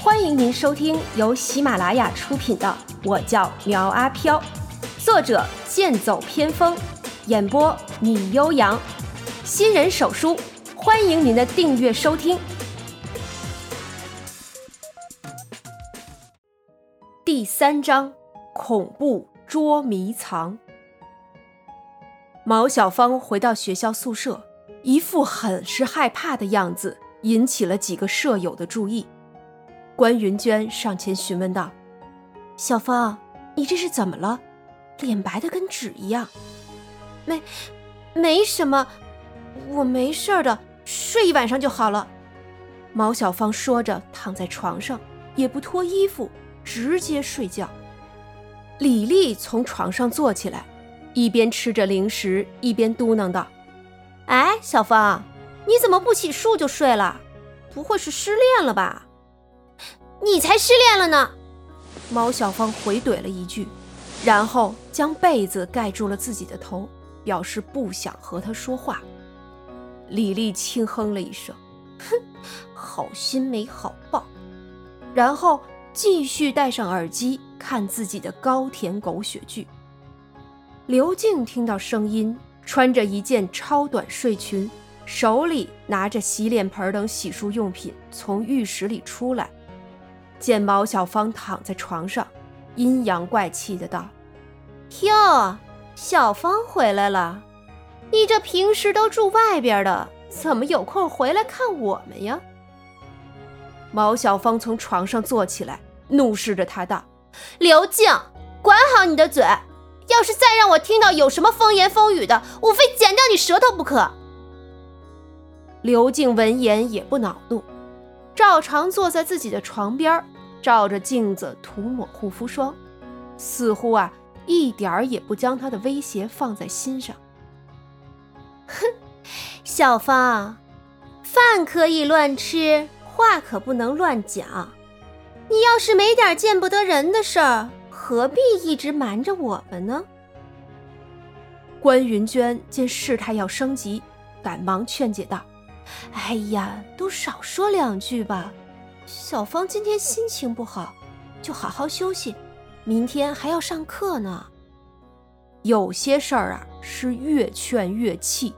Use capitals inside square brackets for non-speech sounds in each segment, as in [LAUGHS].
欢迎您收听由喜马拉雅出品的《我叫苗阿飘》，作者剑走偏锋，演播米悠扬，新人手书，欢迎您的订阅收听。第三章：恐怖捉迷藏。毛小芳回到学校宿舍，一副很是害怕的样子，引起了几个舍友的注意。关云娟上前询问道：“小芳，你这是怎么了？脸白的跟纸一样。”“没，没什么，我没事的，睡一晚上就好了。”毛小芳说着，躺在床上，也不脱衣服，直接睡觉。李丽从床上坐起来。一边吃着零食，一边嘟囔道：“哎，小芳，你怎么不洗漱就睡了？不会是失恋了吧？你才失恋了呢！”毛小芳回怼了一句，然后将被子盖住了自己的头，表示不想和他说话。李丽轻哼了一声：“哼，好心没好报。”然后继续戴上耳机看自己的高甜狗血剧。刘静听到声音，穿着一件超短睡裙，手里拿着洗脸盆等洗漱用品，从浴室里出来，见毛小芳躺在床上，阴阳怪气的道：“哟，小芳回来了，你这平时都住外边的，怎么有空回来看我们呀？”毛小芳从床上坐起来，怒视着他道：“刘静，管好你的嘴！”要是再让我听到有什么风言风语的，我非剪掉你舌头不可。刘静闻言也不恼怒，照常坐在自己的床边，照着镜子涂抹护肤霜，似乎啊一点儿也不将他的威胁放在心上。哼，小芳，饭可以乱吃，话可不能乱讲。你要是没点见不得人的事儿。何必一直瞒着我们呢？关云娟见事态要升级，赶忙劝解道：“哎呀，都少说两句吧。小芳今天心情不好，就好好休息，明天还要上课呢。有些事儿啊，是越劝越气。”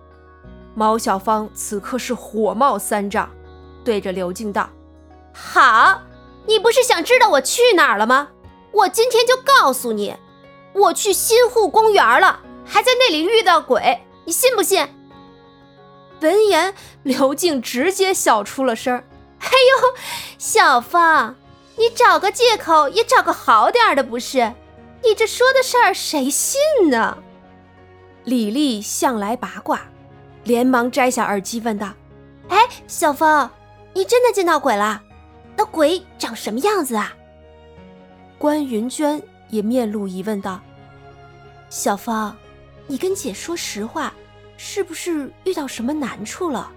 毛小芳此刻是火冒三丈，对着刘静道：“好，你不是想知道我去哪儿了吗？”我今天就告诉你，我去新户公园了，还在那里遇到鬼，你信不信？闻言，刘静直接笑出了声哎呦，小芳，你找个借口也找个好点的不是？你这说的事儿谁信呢？李丽向来八卦，连忙摘下耳机问道：“哎，小芳，你真的见到鬼了？那鬼长什么样子啊？”关云娟也面露疑问道：“小芳，你跟姐说实话，是不是遇到什么难处了？”“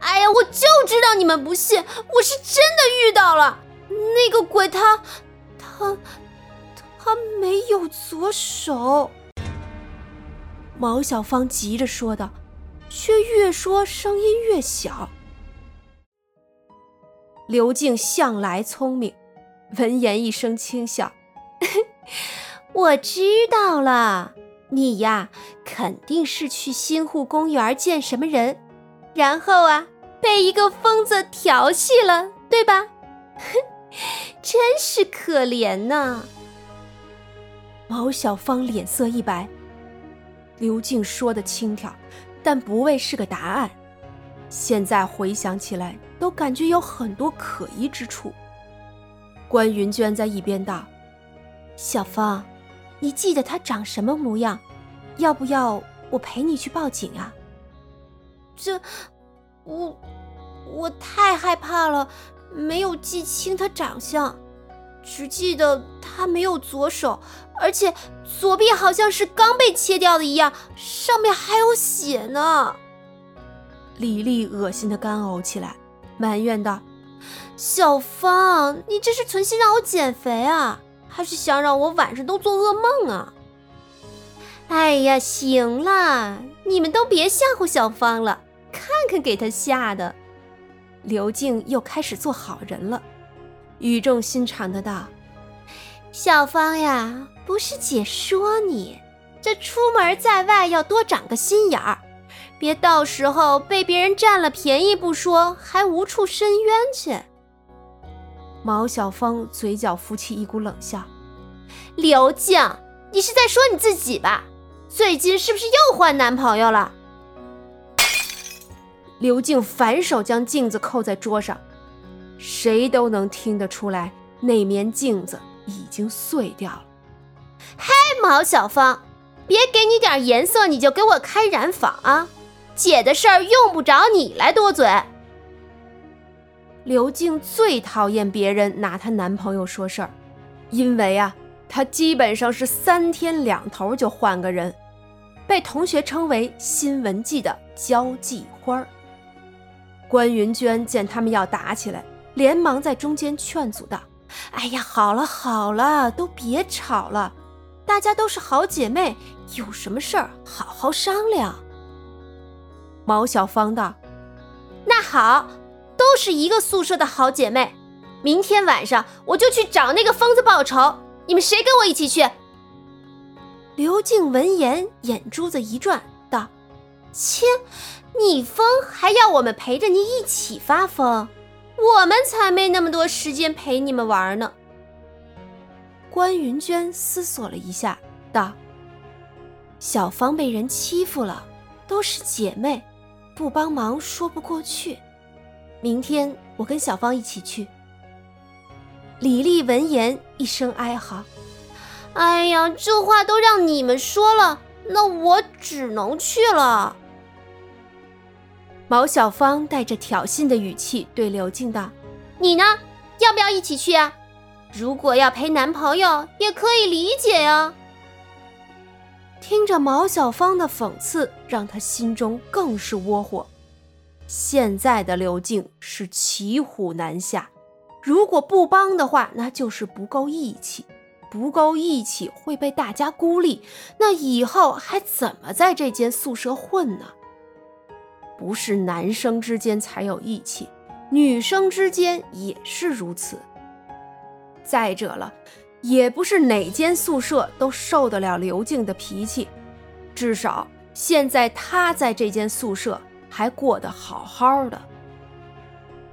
哎呀，我就知道你们不信，我是真的遇到了那个鬼，他，他，他没有左手。”毛小芳急着说道，却越说声音越小。刘静向来聪明。闻言一声轻笑，[LAUGHS] 我知道了，你呀肯定是去新户公园见什么人，然后啊被一个疯子调戏了，对吧？哼，真是可怜呐！毛小芳脸色一白，刘静说的轻佻，但不为是个答案。现在回想起来，都感觉有很多可疑之处。关云娟在一边道：“小芳，你记得他长什么模样？要不要我陪你去报警啊？”这，我，我太害怕了，没有记清他长相，只记得他没有左手，而且左臂好像是刚被切掉的一样，上面还有血呢。李丽恶心的干呕起来，埋怨道。小芳，你这是存心让我减肥啊，还是想让我晚上都做噩梦啊？哎呀，行了，你们都别吓唬小芳了，看看给她吓的。刘静又开始做好人了，语重心长的道：“小芳呀，不是姐说你，这出门在外要多长个心眼儿，别到时候被别人占了便宜不说，还无处伸冤去。”毛小芳嘴角浮起一股冷笑：“刘静，你是在说你自己吧？最近是不是又换男朋友了？”刘静反手将镜子扣在桌上，谁都能听得出来，那面镜子已经碎掉了。嘿，毛小芳，别给你点颜色你就给我开染坊啊！姐的事儿用不着你来多嘴。刘静最讨厌别人拿她男朋友说事儿，因为啊，她基本上是三天两头就换个人，被同学称为“新闻季”的交际花儿。关云娟见他们要打起来，连忙在中间劝阻道：“哎呀，好了好了，都别吵了，大家都是好姐妹，有什么事儿好好商量。”毛小芳道：“那好，都是一个宿舍的好姐妹，明天晚上我就去找那个疯子报仇，你们谁跟我一起去？”刘静闻言，眼珠子一转，道：“切。”你疯还要我们陪着你一起发疯，我们才没那么多时间陪你们玩呢。关云娟思索了一下，道：“小芳被人欺负了，都是姐妹，不帮忙说不过去。明天我跟小芳一起去。”李丽闻言一声哀嚎：“哎呀，这话都让你们说了，那我只能去了。”毛小芳带着挑衅的语气对刘静道：“你呢，要不要一起去啊？如果要陪男朋友，也可以理解呀。”听着毛小芳的讽刺，让他心中更是窝火。现在的刘静是骑虎难下，如果不帮的话，那就是不够义气；不够义气会被大家孤立，那以后还怎么在这间宿舍混呢？不是男生之间才有义气，女生之间也是如此。再者了，也不是哪间宿舍都受得了刘静的脾气，至少现在她在这间宿舍还过得好好的。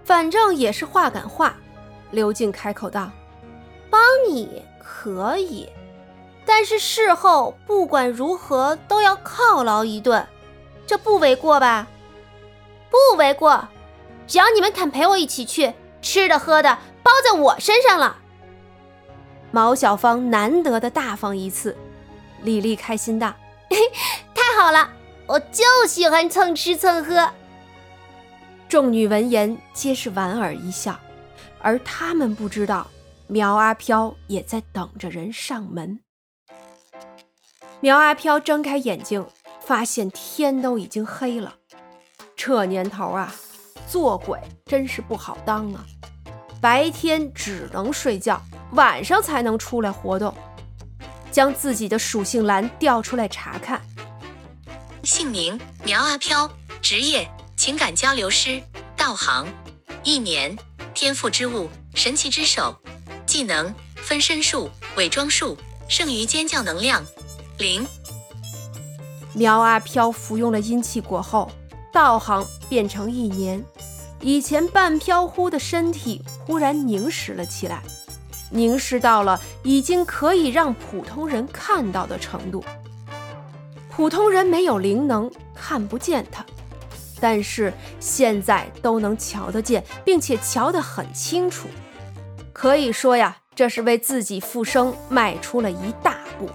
反正也是话赶话，刘静开口道：“帮你可以，但是事后不管如何都要犒劳一顿，这不为过吧？”不为过，只要你们肯陪我一起去，吃的喝的包在我身上了。毛小芳难得的大方一次，李丽开心道：[LAUGHS] “太好了，我就喜欢蹭吃蹭喝。”众女闻言皆是莞尔一笑，而她们不知道，苗阿飘也在等着人上门。苗阿飘睁开眼睛，发现天都已经黑了。这年头啊，做鬼真是不好当啊！白天只能睡觉，晚上才能出来活动。将自己的属性栏调出来查看。姓名：苗阿飘，职业：情感交流师，道行：一年，天赋之物：神奇之手，技能：分身术、伪装术，剩余尖叫能量零。苗阿飘服用了阴气果后。道行变成一年，以前半飘忽的身体忽然凝实了起来，凝实到了已经可以让普通人看到的程度。普通人没有灵能，看不见他，但是现在都能瞧得见，并且瞧得很清楚。可以说呀，这是为自己复生迈出了一大步。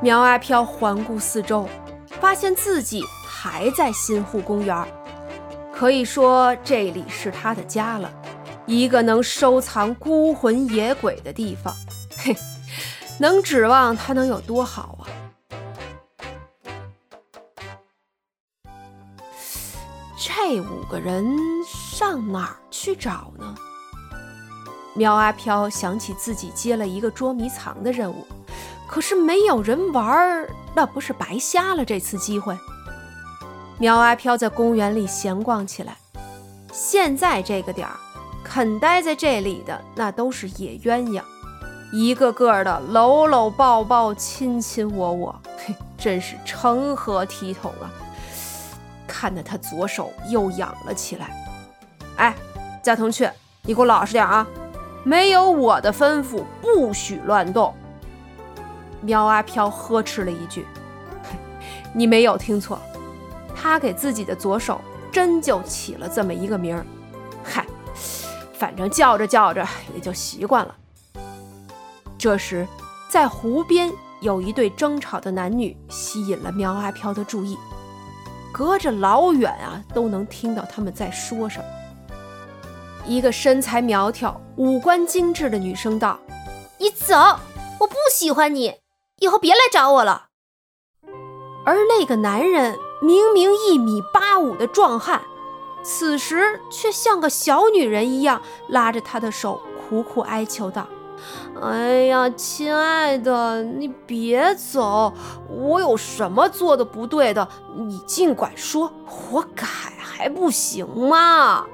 苗阿飘环顾四周，发现自己。还在新护公园，可以说这里是他的家了，一个能收藏孤魂野鬼的地方。嘿，能指望他能有多好啊？这五个人上哪儿去找呢？苗阿飘想起自己接了一个捉迷藏的任务，可是没有人玩，那不是白瞎了这次机会？苗阿飘在公园里闲逛起来。现在这个点儿，肯待在这里的那都是野鸳鸯，一个个的搂搂抱抱、亲亲我我，嘿，真是成何体统啊！看得他左手又痒了起来。哎，加藤雀，你给我老实点啊！没有我的吩咐，不许乱动。喵阿飘呵斥了一句：“ [LAUGHS] 你没有听错，他给自己的左手真就起了这么一个名儿。嗨，反正叫着叫着也就习惯了。”这时，在湖边有一对争吵的男女吸引了喵阿飘的注意，隔着老远啊都能听到他们在说什么。一个身材苗条、五官精致的女生道：“你走，我不喜欢你。”以后别来找我了。而那个男人明明一米八五的壮汉，此时却像个小女人一样拉着他的手，苦苦哀求道：“哎呀，亲爱的，你别走！我有什么做的不对的，你尽管说，我改还不行吗？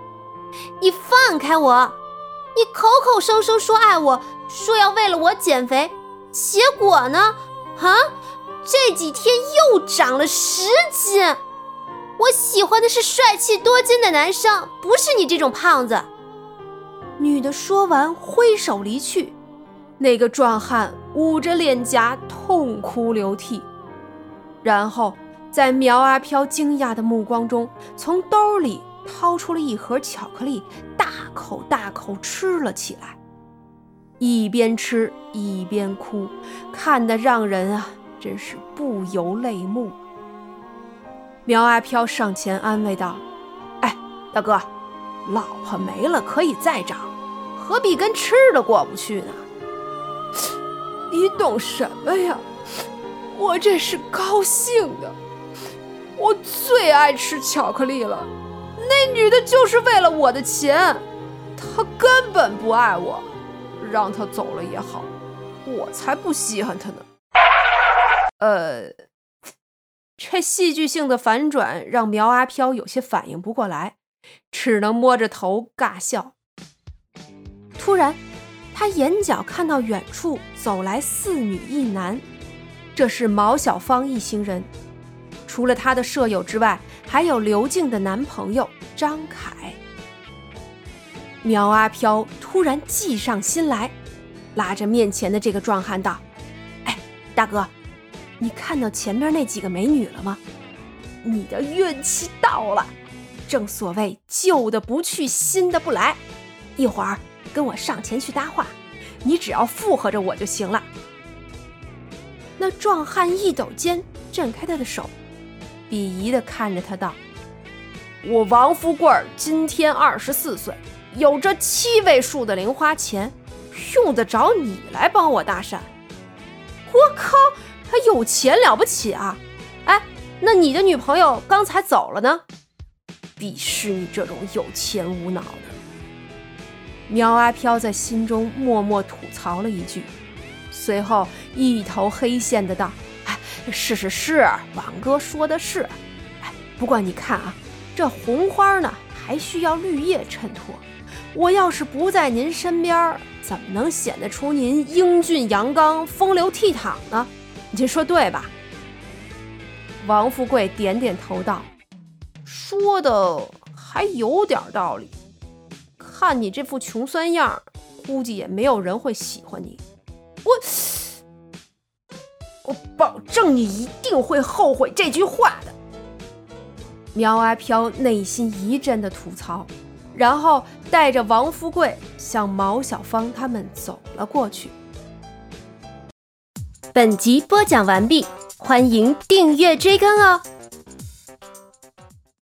你放开我！你口口声声说爱我，说要为了我减肥。”结果呢？啊，这几天又长了十斤。我喜欢的是帅气多金的男生，不是你这种胖子。女的说完，挥手离去。那个壮汉捂着脸颊，痛哭流涕，然后在苗阿飘惊讶的目光中，从兜里掏出了一盒巧克力，大口大口吃了起来。一边吃一边哭，看得让人啊，真是不由泪目。苗阿飘上前安慰道：“哎，大哥，老婆没了可以再找，何必跟吃的过不去呢？”你懂什么呀？我这是高兴的，我最爱吃巧克力了。那女的就是为了我的钱，她根本不爱我。让她走了也好，我才不稀罕她呢。呃，这戏剧性的反转让苗阿飘有些反应不过来，只能摸着头尬笑。突然，他眼角看到远处走来四女一男，这是毛小芳一行人。除了他的舍友之外，还有刘静的男朋友张凯。苗阿飘突然计上心来，拉着面前的这个壮汉道：“哎，大哥，你看到前面那几个美女了吗？你的运气到了，正所谓旧的不去，新的不来。一会儿跟我上前去搭话，你只要附和着我就行了。”那壮汉一抖肩，震开他的手，鄙夷的看着他道：“我王富贵今天二十四岁。”有着七位数的零花钱，用得着你来帮我搭讪？我靠，他有钱了不起啊！哎，那你的女朋友刚才走了呢？鄙视你这种有钱无脑！苗阿飘在心中默默吐槽了一句，随后一头黑线的道：“哎，是是是，王哥说的是。哎，不过你看啊，这红花呢，还需要绿叶衬托。”我要是不在您身边，怎么能显得出您英俊阳刚、风流倜傥呢？您说对吧？王富贵点点头道：“说的还有点道理。看你这副穷酸样，估计也没有人会喜欢你。我，我保证你一定会后悔这句话的。”苗阿飘内心一阵的吐槽。然后带着王富贵向毛小芳他们走了过去。本集播讲完毕，欢迎订阅追更哦。